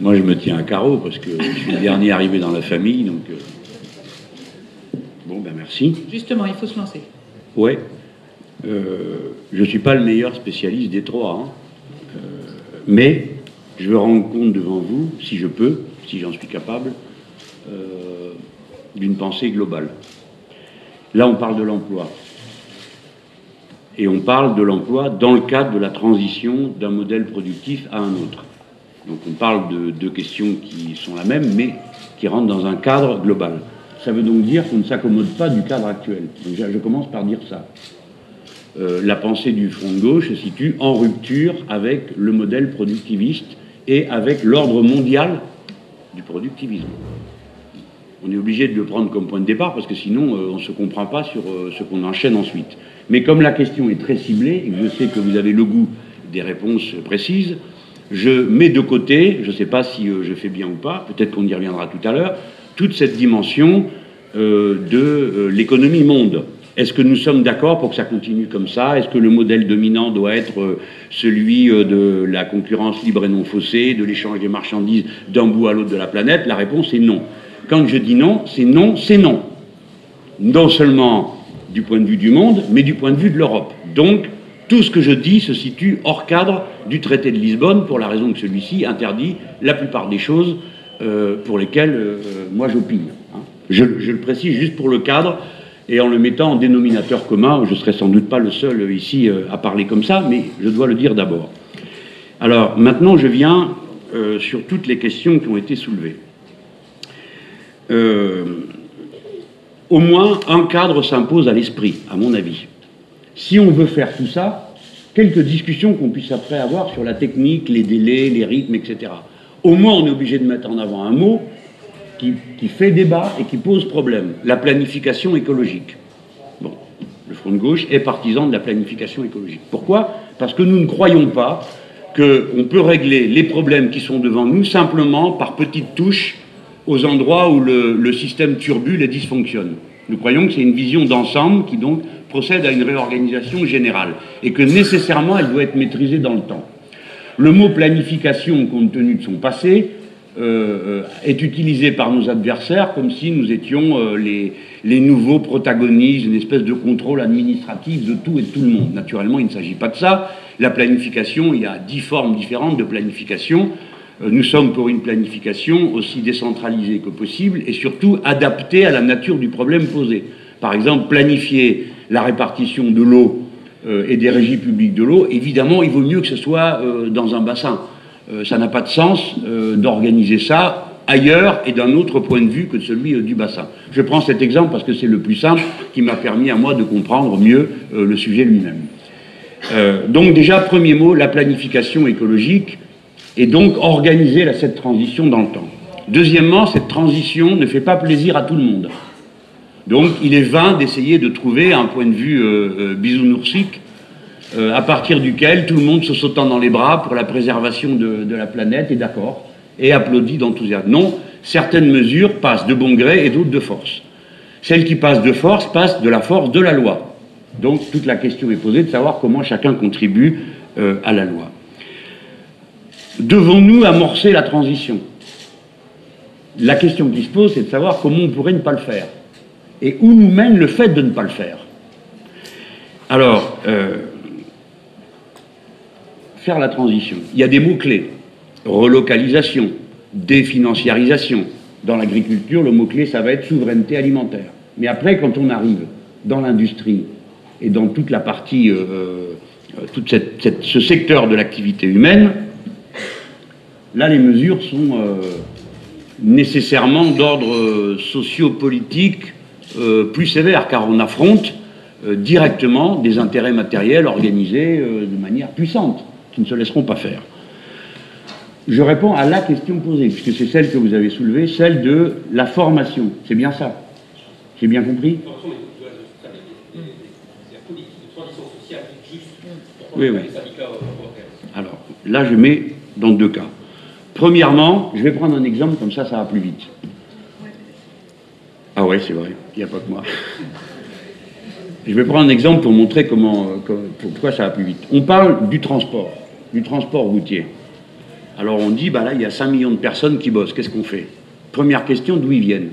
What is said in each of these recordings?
Moi, je me tiens à carreau parce que je suis le dernier arrivé dans la famille, donc. euh, Bon, ben merci. Justement, il faut se lancer. Ouais. Euh, je ne suis pas le meilleur spécialiste des trois, hein. Euh, mais je veux rendre compte devant vous, si je peux, si j'en suis capable, euh, d'une pensée globale. Là, on parle de l'emploi. Et on parle de l'emploi dans le cadre de la transition d'un modèle productif à un autre. Donc on parle de deux questions qui sont la même, mais qui rentrent dans un cadre global. Ça veut donc dire qu'on ne s'accommode pas du cadre actuel. Je commence par dire ça. Euh, la pensée du Front de gauche se situe en rupture avec le modèle productiviste et avec l'ordre mondial du productivisme. On est obligé de le prendre comme point de départ parce que sinon euh, on ne se comprend pas sur euh, ce qu'on enchaîne ensuite. Mais comme la question est très ciblée et que je sais que vous avez le goût des réponses précises, je mets de côté, je ne sais pas si euh, je fais bien ou pas, peut-être qu'on y reviendra tout à l'heure, toute cette dimension euh, de euh, l'économie monde. Est-ce que nous sommes d'accord pour que ça continue comme ça? Est-ce que le modèle dominant doit être celui de la concurrence libre et non faussée, de l'échange des marchandises d'un bout à l'autre de la planète? La réponse est non. Quand je dis non, c'est non, c'est non. Non seulement du point de vue du monde, mais du point de vue de l'Europe. Donc, tout ce que je dis se situe hors cadre du traité de Lisbonne, pour la raison que celui-ci interdit la plupart des choses euh, pour lesquelles euh, moi j'opine. hein. Je, le précise juste pour le cadre, et en le mettant en dénominateur commun, je ne serai sans doute pas le seul euh, ici à parler comme ça, mais je dois le dire d'abord. Alors, maintenant, je viens sur toutes les questions qui ont été soulevées. Au moins un cadre s'impose à l'esprit, à mon avis. Si on veut faire tout ça, quelques discussions qu'on puisse après avoir sur la technique, les délais, les rythmes, etc. Au moins, on est obligé de mettre en avant un mot qui, fait débat et qui pose problème la planification écologique. Bon, le Front de gauche est partisan de la planification écologique. Pourquoi? Parce que nous ne croyons pas qu'on peut régler les problèmes qui sont devant nous simplement par petites touches aux endroits où le, le système turbule et dysfonctionne. Nous croyons que c'est une vision d'ensemble qui donc procède à une réorganisation générale et que nécessairement elle doit être maîtrisée dans le temps. Le mot planification, compte tenu de son passé, euh, euh, est utilisé par nos adversaires comme si nous étions euh, les, nouveaux protagonistes, une espèce de contrôle administratif de tout et de tout le monde. Naturellement, il ne s'agit pas de ça. La planification, il y a dix formes différentes de planification. Nous sommes pour une planification aussi décentralisée que possible et surtout adaptée à la nature du problème posé. Par exemple, planifier la répartition de l'eau euh, et des régies publiques de l'eau, évidemment, il vaut mieux que ce soit euh, dans un bassin. Euh, ça n'a pas de sens d'organiser ça ailleurs et d'un autre point de vue que celui du bassin. Je prends cet exemple parce que c'est le plus simple qui m'a permis à moi de comprendre mieux le sujet lui-même. Donc déjà, premier mot, la planification écologique et donc organiser cette transition dans le temps. Deuxièmement, cette transition ne fait pas plaisir à tout le monde. Donc il est vain d'essayer de trouver un point de vue euh, euh, bisounoursique euh, à partir duquel tout le monde se sautant dans les bras pour la préservation de, de la planète est d'accord et applaudit d'enthousiasme. Non, certaines mesures passent de bon gré et d'autres de force. Celles qui passent de force passent de la force de la loi. Donc toute la question est posée de savoir comment chacun contribue euh, à la loi. Devons-nous amorcer la transition? La question qui se pose, c'est de savoir comment on pourrait ne pas le faire et où nous mène le fait de ne pas le faire. Alors, euh, faire la transition. Il y a des mots-clés. Relocalisation, définanciarisation. Dans l'agriculture, le mot-clé, ça va être souveraineté alimentaire. Mais après, quand on arrive dans l'industrie et dans toute la partie, euh, euh, tout cette- ce secteur de l'activité humaine, là, les mesures sont nécessairement d'ordre socio-politique euh, plus sévère, car on affronte euh, directement des intérêts matériels organisés euh, de manière puissante, qui ne se laisseront pas faire. Je réponds à la question posée, puisque c'est celle que vous avez soulevée, celle de la formation. C'est bien ça? J'ai bien compris? Oui, oui. Alors, là, je mets dans deux cas. Premièrement, je vais prendre un exemple, comme ça, ça va plus vite. Ah ouais, c'est vrai, il n'y a pas que moi. Je vais prendre un exemple pour montrer comment, euh, pourquoi ça va plus vite. On parle du transport, du transport routier. Alors on dit, bah là, il y a 5 millions de personnes qui bossent. Qu'est-ce qu'on fait? Première question, d'où ils viennent?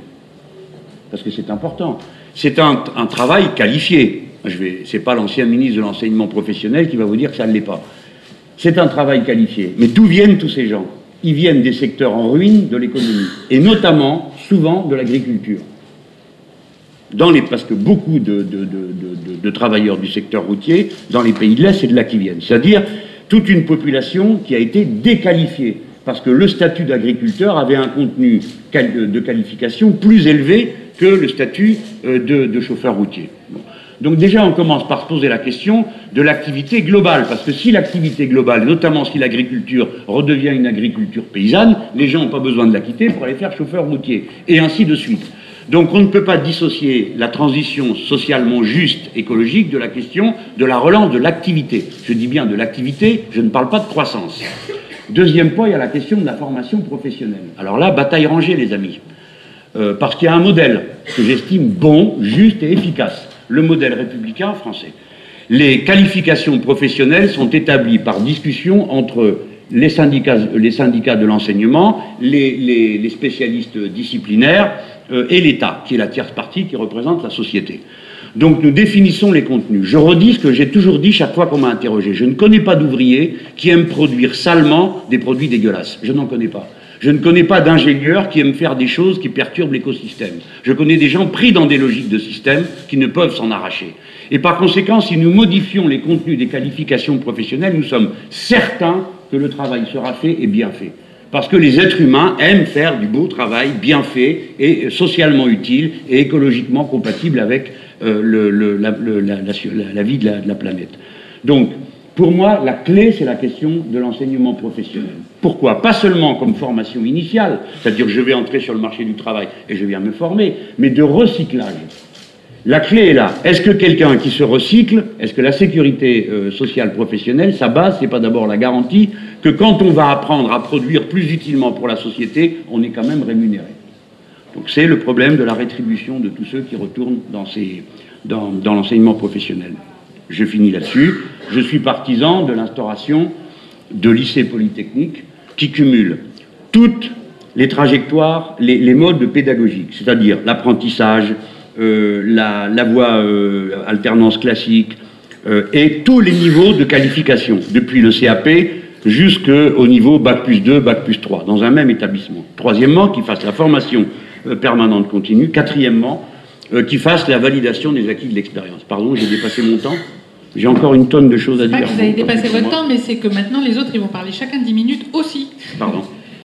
Parce que c'est important. C'est un, travail qualifié. Ce n'est pas l'ancien ministre de l'enseignement professionnel qui va vous dire que ça ne l'est pas. C'est un travail qualifié. Mais d'où viennent tous ces gens? Ils viennent des secteurs en ruine de l'économie, et notamment, souvent, de l'agriculture. Dans les, parce que beaucoup de, travailleurs du secteur routier, dans les pays de l'Est, c'est de là qu'ils viennent. C'est-à-dire toute une population qui a été déqualifiée, parce que le statut d'agriculteur avait un contenu de qualification plus élevé que le statut euh, de, chauffeur routier. Donc déjà, on commence par se poser la question de l'activité globale, parce que si l'activité globale, notamment si l'agriculture redevient une agriculture paysanne, les gens n'ont pas besoin de la quitter pour aller faire chauffeur routier, et ainsi de suite. Donc on ne peut pas dissocier la transition socialement juste écologique de la question de la relance de l'activité. Je dis bien de l'activité, je ne parle pas de croissance. Deuxième point, il y a la question de la formation professionnelle. Alors là, bataille rangée, les amis. Euh, parce qu'il y a un modèle que j'estime bon, juste et efficace, le modèle républicain français. Les qualifications professionnelles sont établies par discussion entre les syndicats, les syndicats de l'enseignement, les, spécialistes disciplinaires euh, et l'État, qui est la tierce partie qui représente la société. Donc nous définissons les contenus. Je redis ce que j'ai toujours dit chaque fois qu'on m'a interrogé. Je ne connais pas d'ouvriers qui aiment produire salement des produits dégueulasses. Je n'en connais pas. Je ne connais pas d'ingénieurs qui aiment faire des choses qui perturbent l'écosystème. Je connais des gens pris dans des logiques de système qui ne peuvent s'en arracher. Et par conséquent, si nous modifions les contenus des qualifications professionnelles, nous sommes certains que le travail sera fait et bien fait. Parce que les êtres humains aiment faire du beau travail bien fait et socialement utile et écologiquement compatible avec euh, la, vie de la planète. Donc, pour moi, la clé, c'est la question de l'enseignement professionnel. Pourquoi? Pas seulement comme formation initiale, c'est-à-dire je vais entrer sur le marché du travail et je viens me former, mais de recyclage. La clé est là. Est-ce que quelqu'un qui se recycle, est-ce que la sécurité euh, sociale professionnelle, sa base, c'est pas d'abord la garantie que quand on va apprendre à produire plus utilement pour la société, on est quand même rémunéré? Donc c'est le problème de la rétribution de tous ceux qui retournent dans, dans l'enseignement professionnel. Je finis là-dessus. Je suis partisan de l'instauration de lycées polytechniques qui cumulent toutes les trajectoires, les, modes pédagogiques, c'est-à-dire l'apprentissage, euh, la, voie euh, alternance classique euh, et tous les niveaux de qualification, depuis le CAP jusqu'au niveau Bac plus 2, Bac plus 3, dans un même établissement. Troisièmement, qu'ils fassent la formation permanente continue. Quatrièmement, qu'ils fassent la validation des acquis de l'expérience. Pardon, j'ai dépassé mon temps. J'ai encore une tonne de choses à dire. Pas que vous avez dépassé votre temps, mais c'est que maintenant les autres, ils vont parler chacun 10 minutes aussi. Pardon.